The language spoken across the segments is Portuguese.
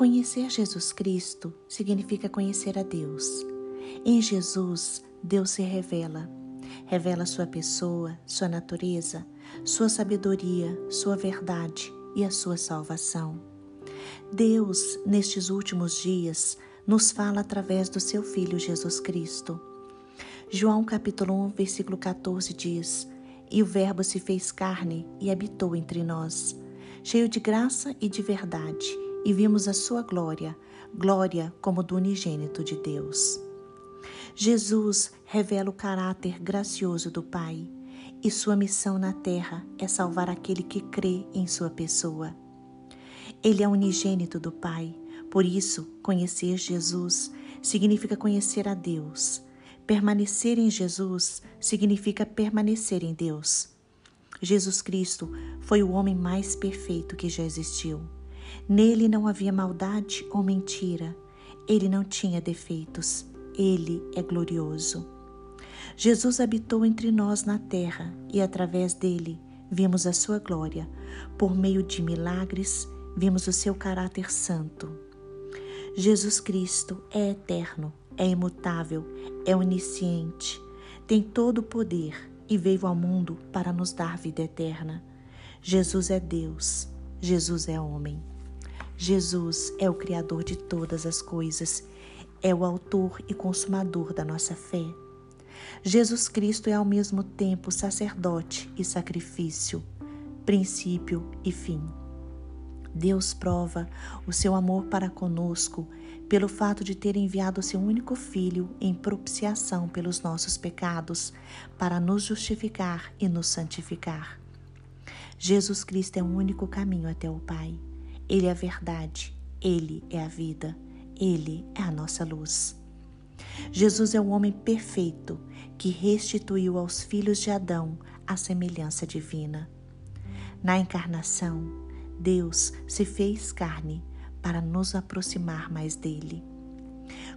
Conhecer Jesus Cristo significa conhecer a Deus. Em Jesus, Deus se revela. Revela sua pessoa, sua natureza, sua sabedoria, sua verdade e a sua salvação. Deus, nestes últimos dias, nos fala através do seu Filho Jesus Cristo. João capítulo 1, versículo 14 diz: E o Verbo se fez carne e habitou entre nós, cheio de graça e de verdade, e vimos a sua glória, glória como do unigênito de Deus. Jesus revela o caráter gracioso do Pai, e sua missão na terra é salvar aquele que crê em sua pessoa. Ele é unigênito do Pai, por isso, conhecer Jesus significa conhecer a Deus Permanecer em Jesus significa permanecer em Deus. Jesus Cristo foi o homem mais perfeito que já existiu. Nele não havia maldade ou mentira. Ele não tinha defeitos. Ele é glorioso. Jesus habitou entre nós na terra e, através dele, vimos a sua glória. Por meio de milagres, vimos o seu caráter santo. Jesus Cristo é eterno é imutável, é onisciente, tem todo o poder e veio ao mundo para nos dar vida eterna. Jesus é Deus, Jesus é homem. Jesus é o Criador de todas as coisas, é o Autor e Consumador da nossa fé. Jesus Cristo é ao mesmo tempo sacerdote e sacrifício, princípio e fim. Deus prova o seu amor para conosco pelo fato de ter enviado seu único Filho em propiciação pelos nossos pecados, para nos justificar e nos santificar. Jesus Cristo é o único caminho até o Pai. Ele é a verdade, ele é a vida, ele é a nossa luz. Jesus é o homem perfeito que restituiu aos filhos de Adão a semelhança divina. Na encarnação, Deus se fez carne para nos aproximar mais dele.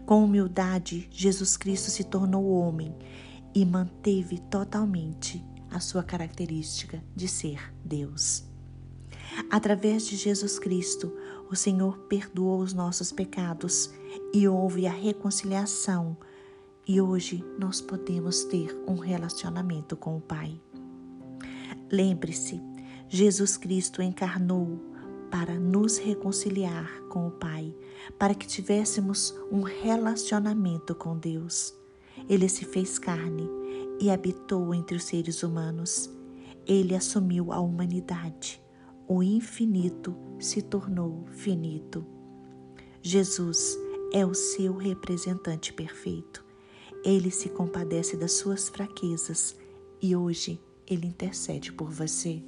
Com humildade, Jesus Cristo se tornou homem e manteve totalmente a sua característica de ser Deus. Através de Jesus Cristo, o Senhor perdoou os nossos pecados e houve a reconciliação, e hoje nós podemos ter um relacionamento com o Pai. Lembre-se, Jesus Cristo encarnou para nos reconciliar com o Pai, para que tivéssemos um relacionamento com Deus. Ele se fez carne e habitou entre os seres humanos. Ele assumiu a humanidade. O infinito se tornou finito. Jesus é o seu representante perfeito. Ele se compadece das suas fraquezas e hoje ele intercede por você.